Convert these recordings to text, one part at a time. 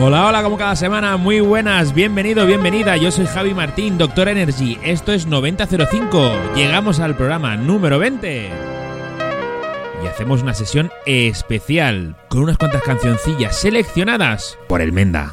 Hola, hola, como cada semana, muy buenas, bienvenido, bienvenida. Yo soy Javi Martín, Doctor Energy. Esto es 9005. Llegamos al programa número 20 y hacemos una sesión especial con unas cuantas cancioncillas seleccionadas por el Menda.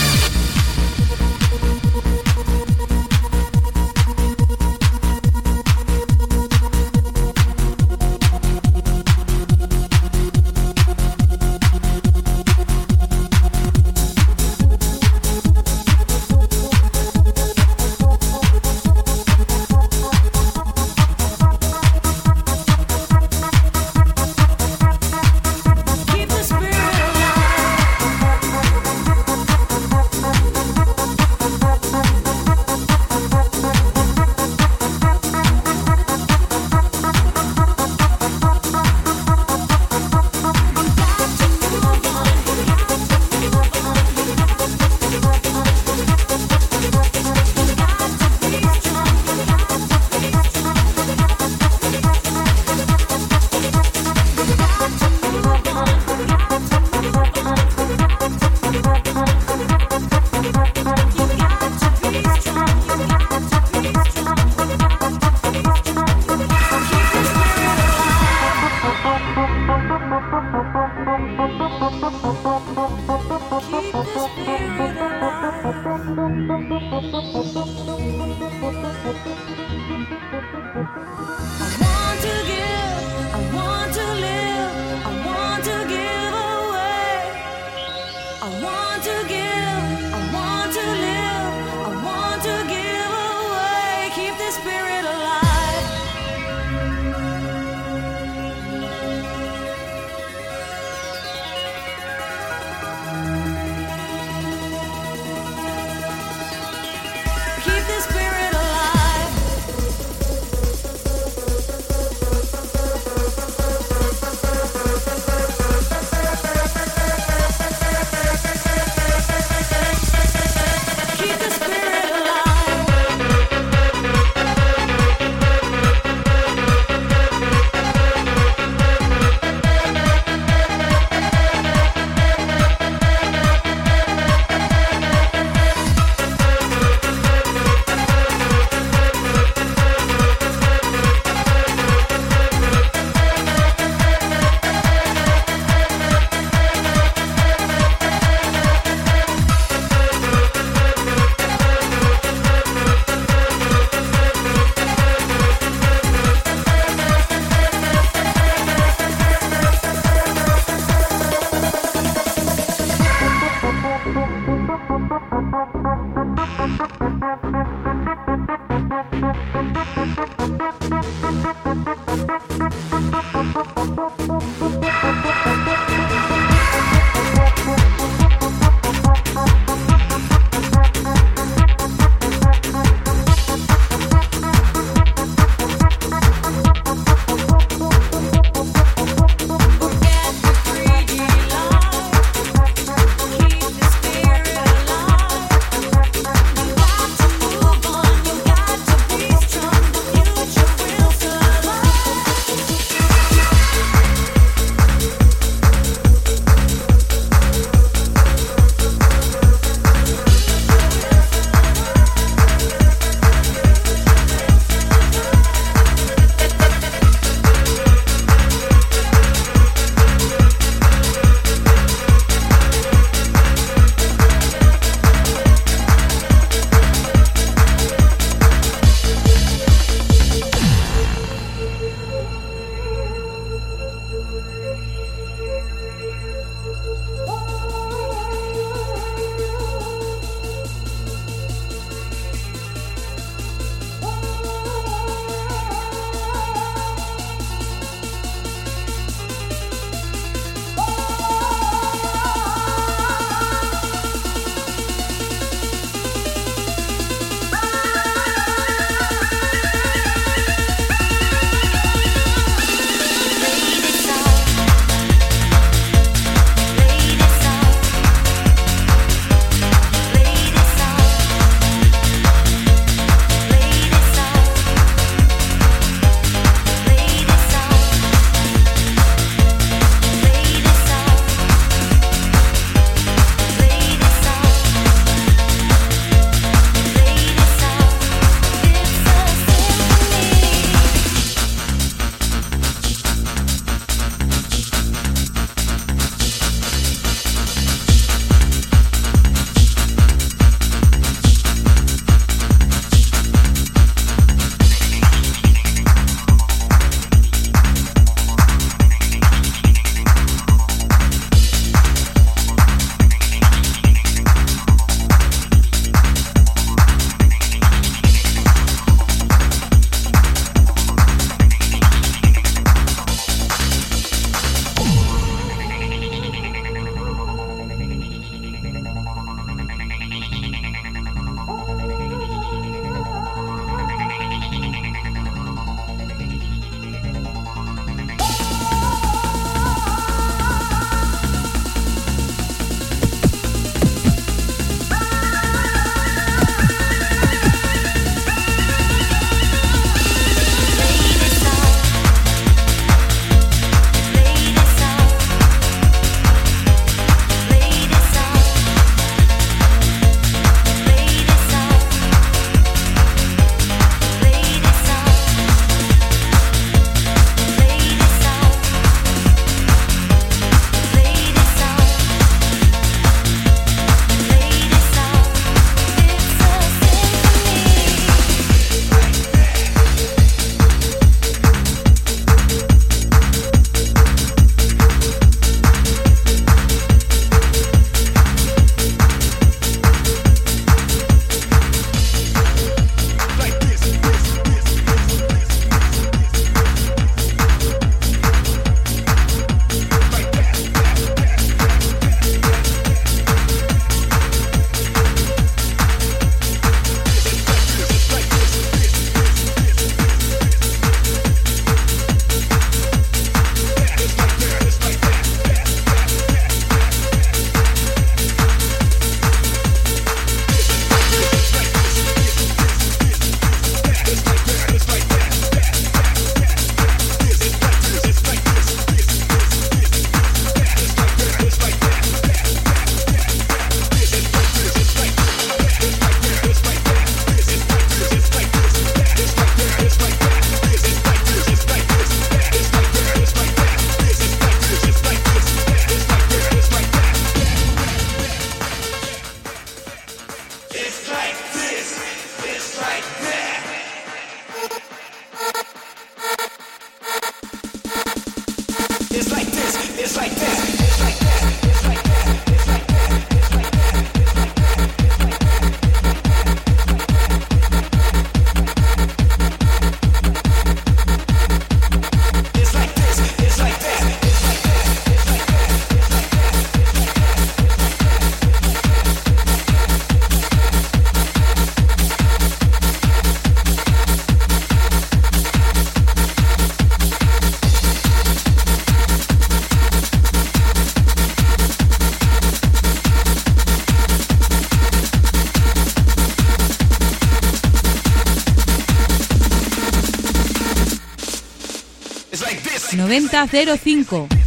9005.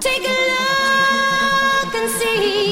Take a look and see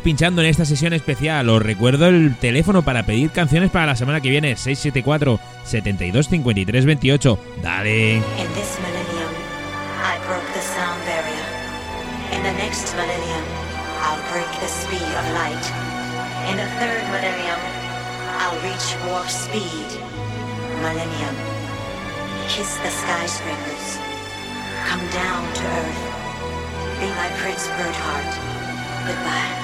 Pinchando en esta sesión especial. Os recuerdo el teléfono para pedir canciones para la semana que viene: 674 72 53 28. Dale. In this millennium, I broke the sound barrier. In the next millennium, I'll break the speed of light. In the third millennium, I'll reach warp speed. Millennium. Kiss the skyscrapers. Come down to earth. Be my Prince Birdheart. Goodbye.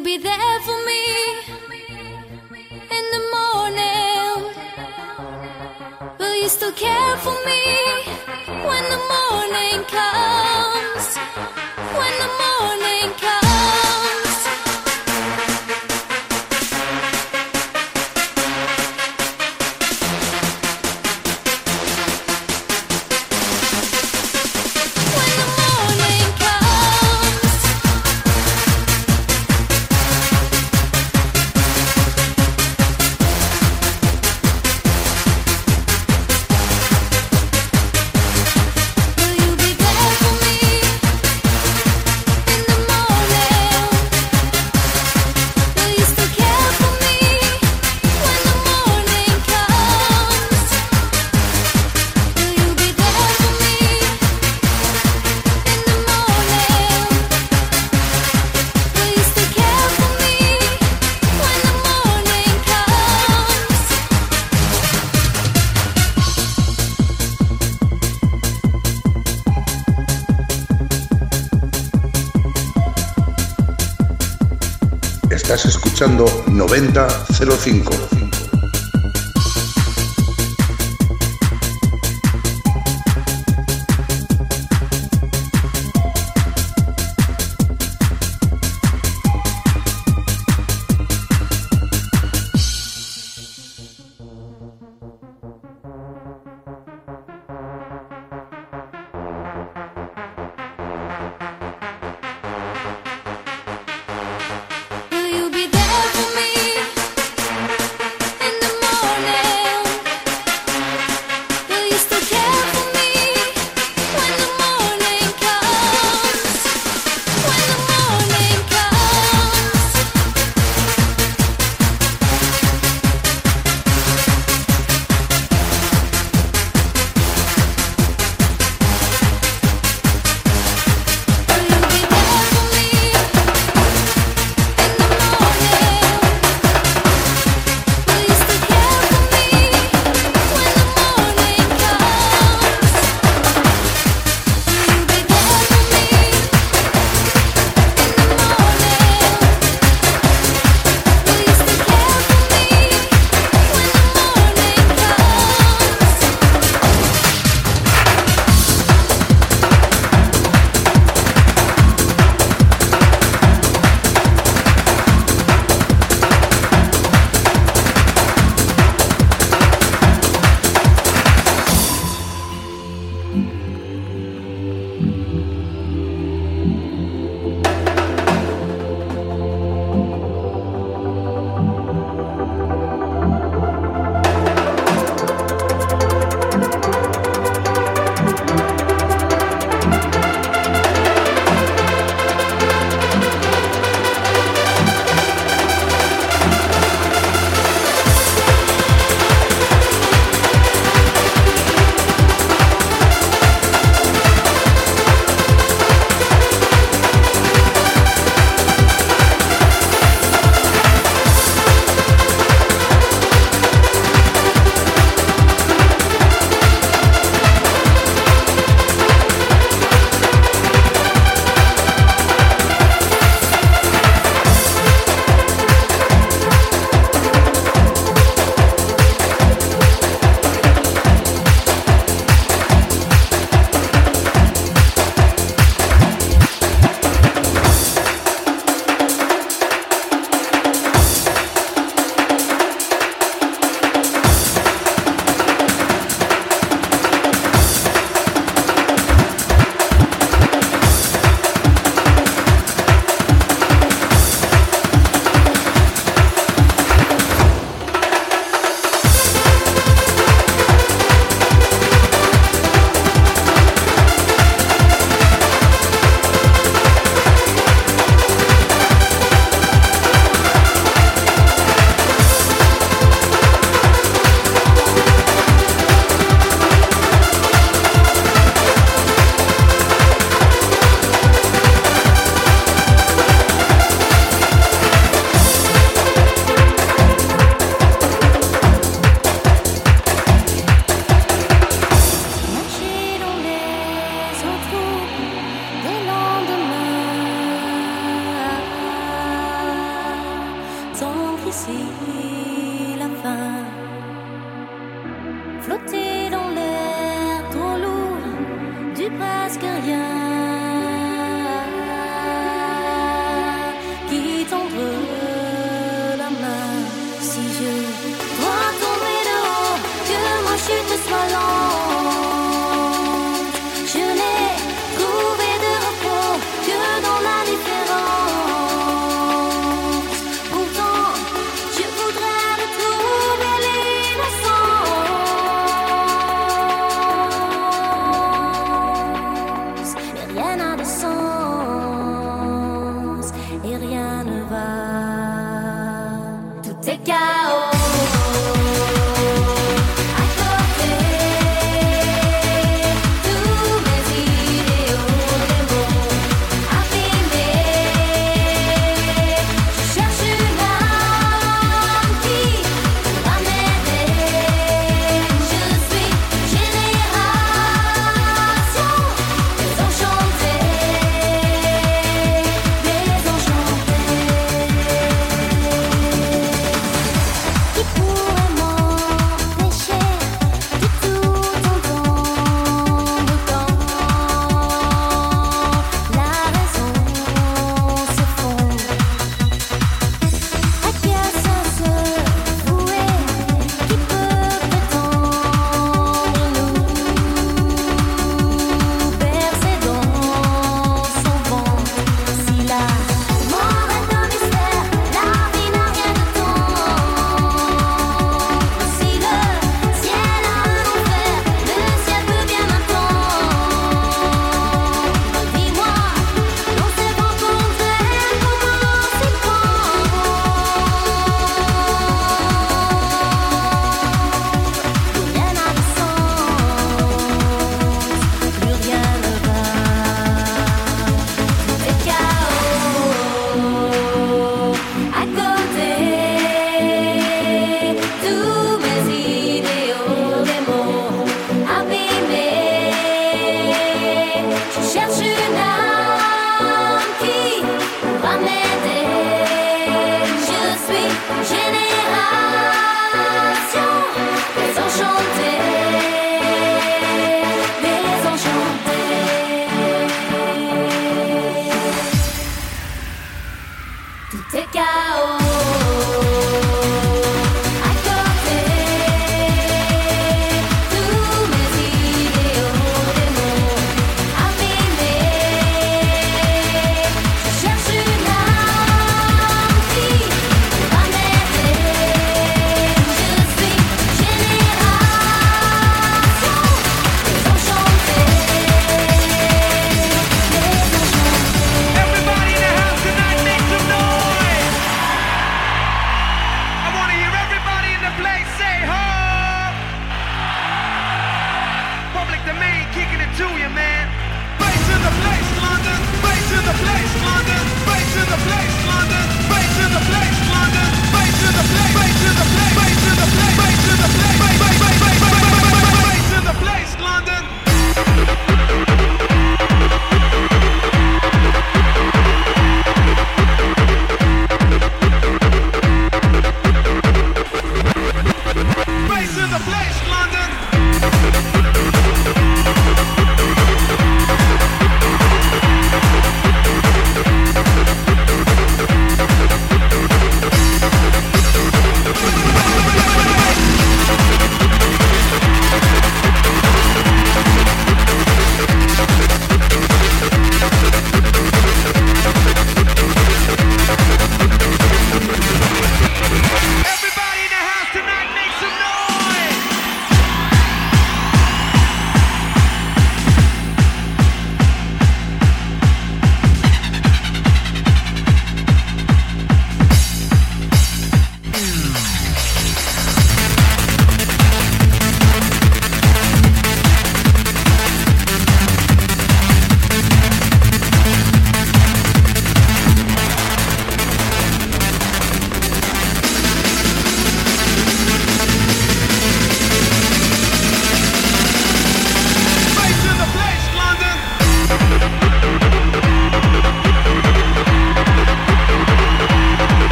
Will you be there for me in the morning? Will you still care for me when the morning comes? When the morning 9005.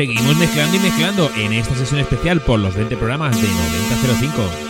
Seguimos mezclando y mezclando en esta sesión especial por los 20 programas de 9005.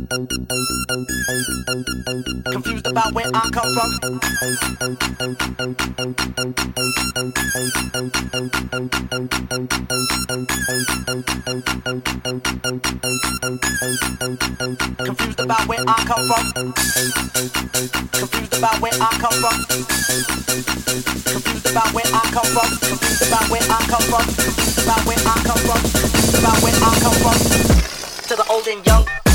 about where I come from. Confused about where I come from. Confused about where I come from. Confused about where I come from. Confused about where I come from. Confused about where I come from. Confused about where I come from. To the old and young.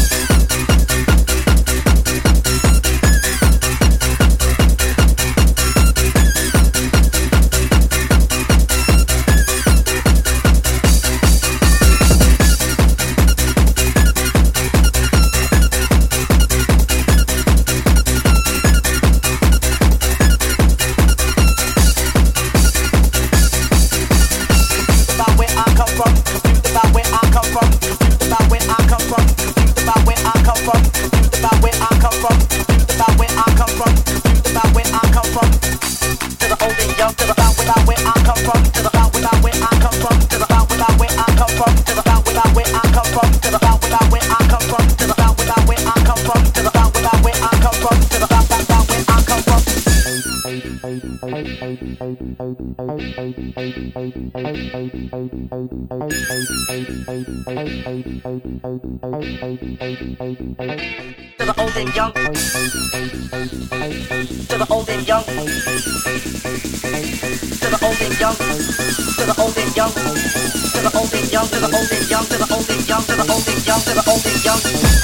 up. young to the old and young to the old young to the old young to the old young.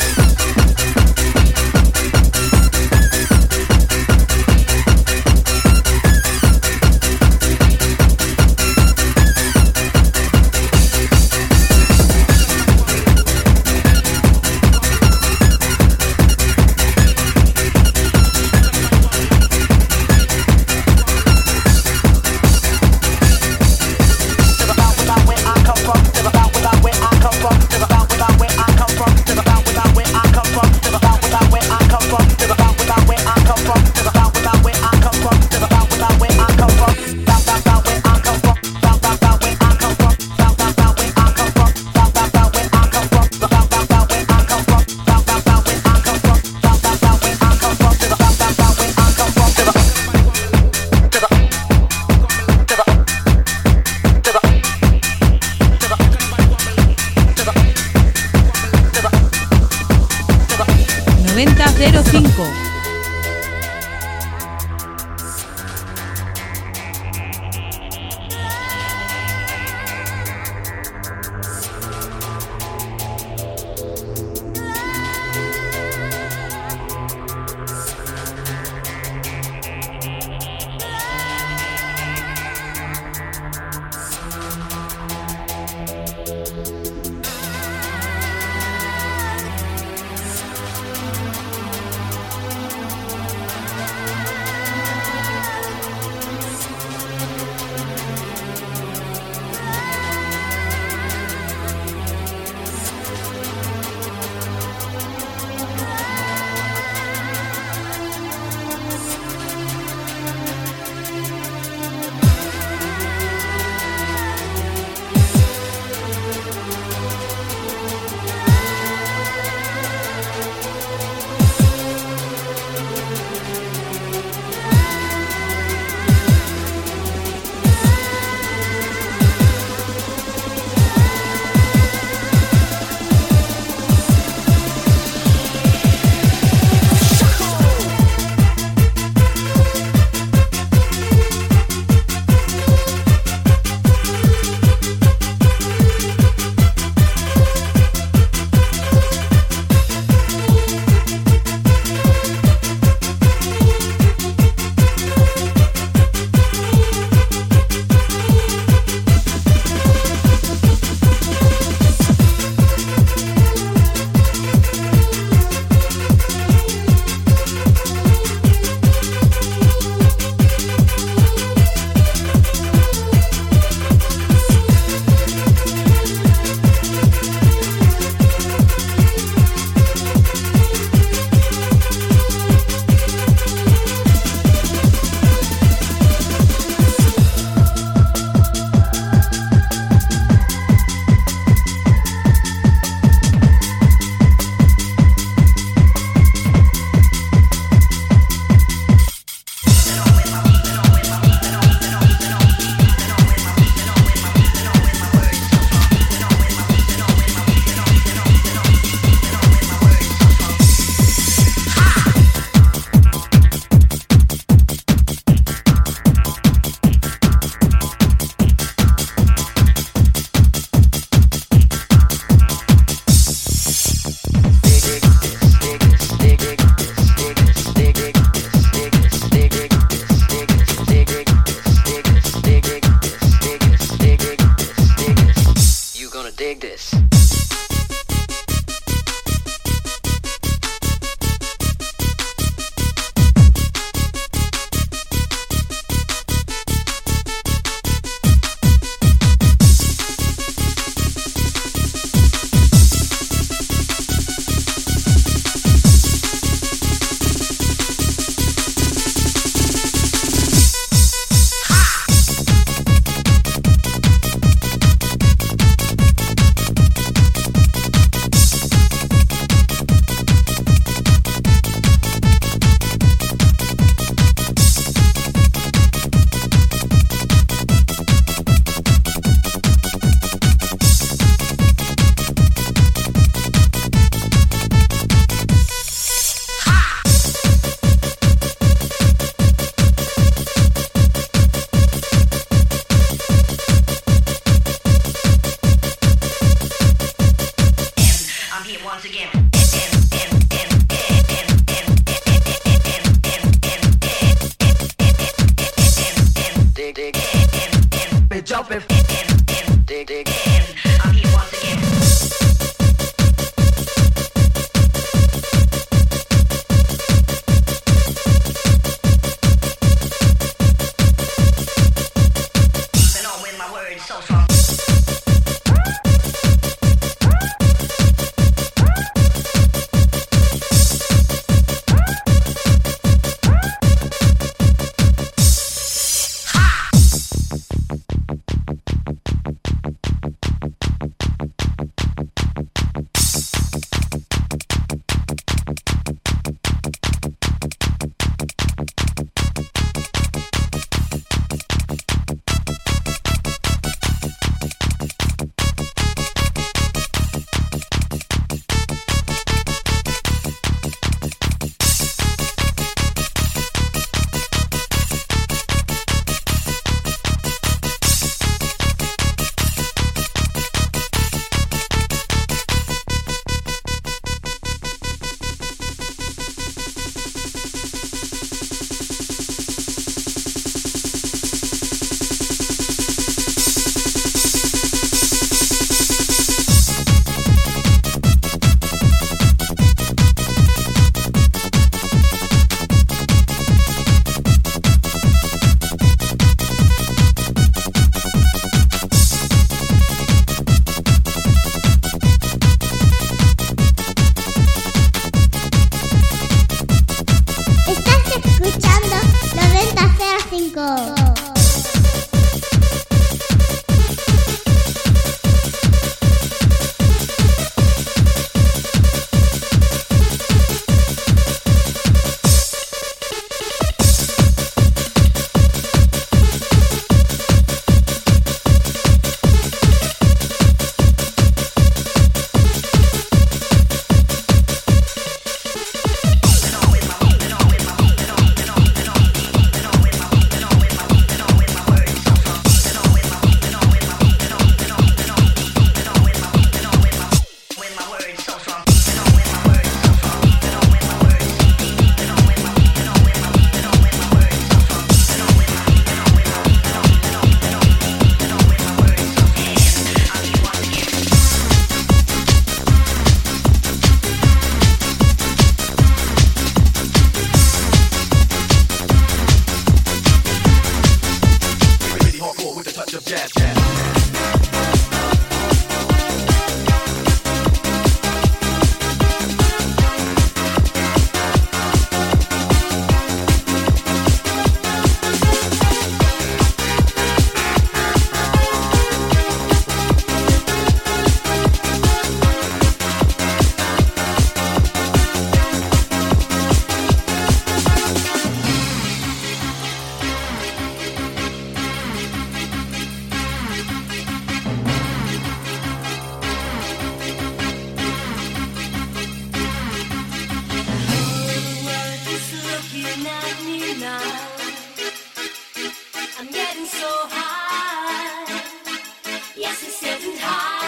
Yes, it's getting higher.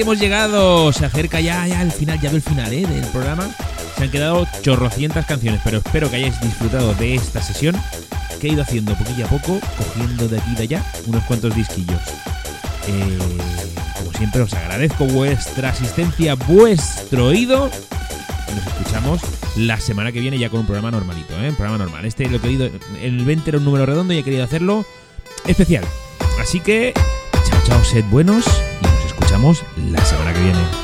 Hemos llegado. Se acerca ya, el final, ya veo el final ¿eh? del programa. Se han quedado chorrocientas canciones, pero espero que hayáis disfrutado de esta sesión que he ido haciendo poquillo a poco, cogiendo de aquí y de allá unos cuantos disquillos. Eh, como siempre, os agradezco vuestra asistencia, vuestro oído. Nos escuchamos la semana que viene ya con un programa normalito, ¿eh? Un programa normal. Este lo he querido. El 20 era un número redondo y he querido hacerlo especial. Así que, chao, chao, sed buenos y nos escuchamos la semana que viene.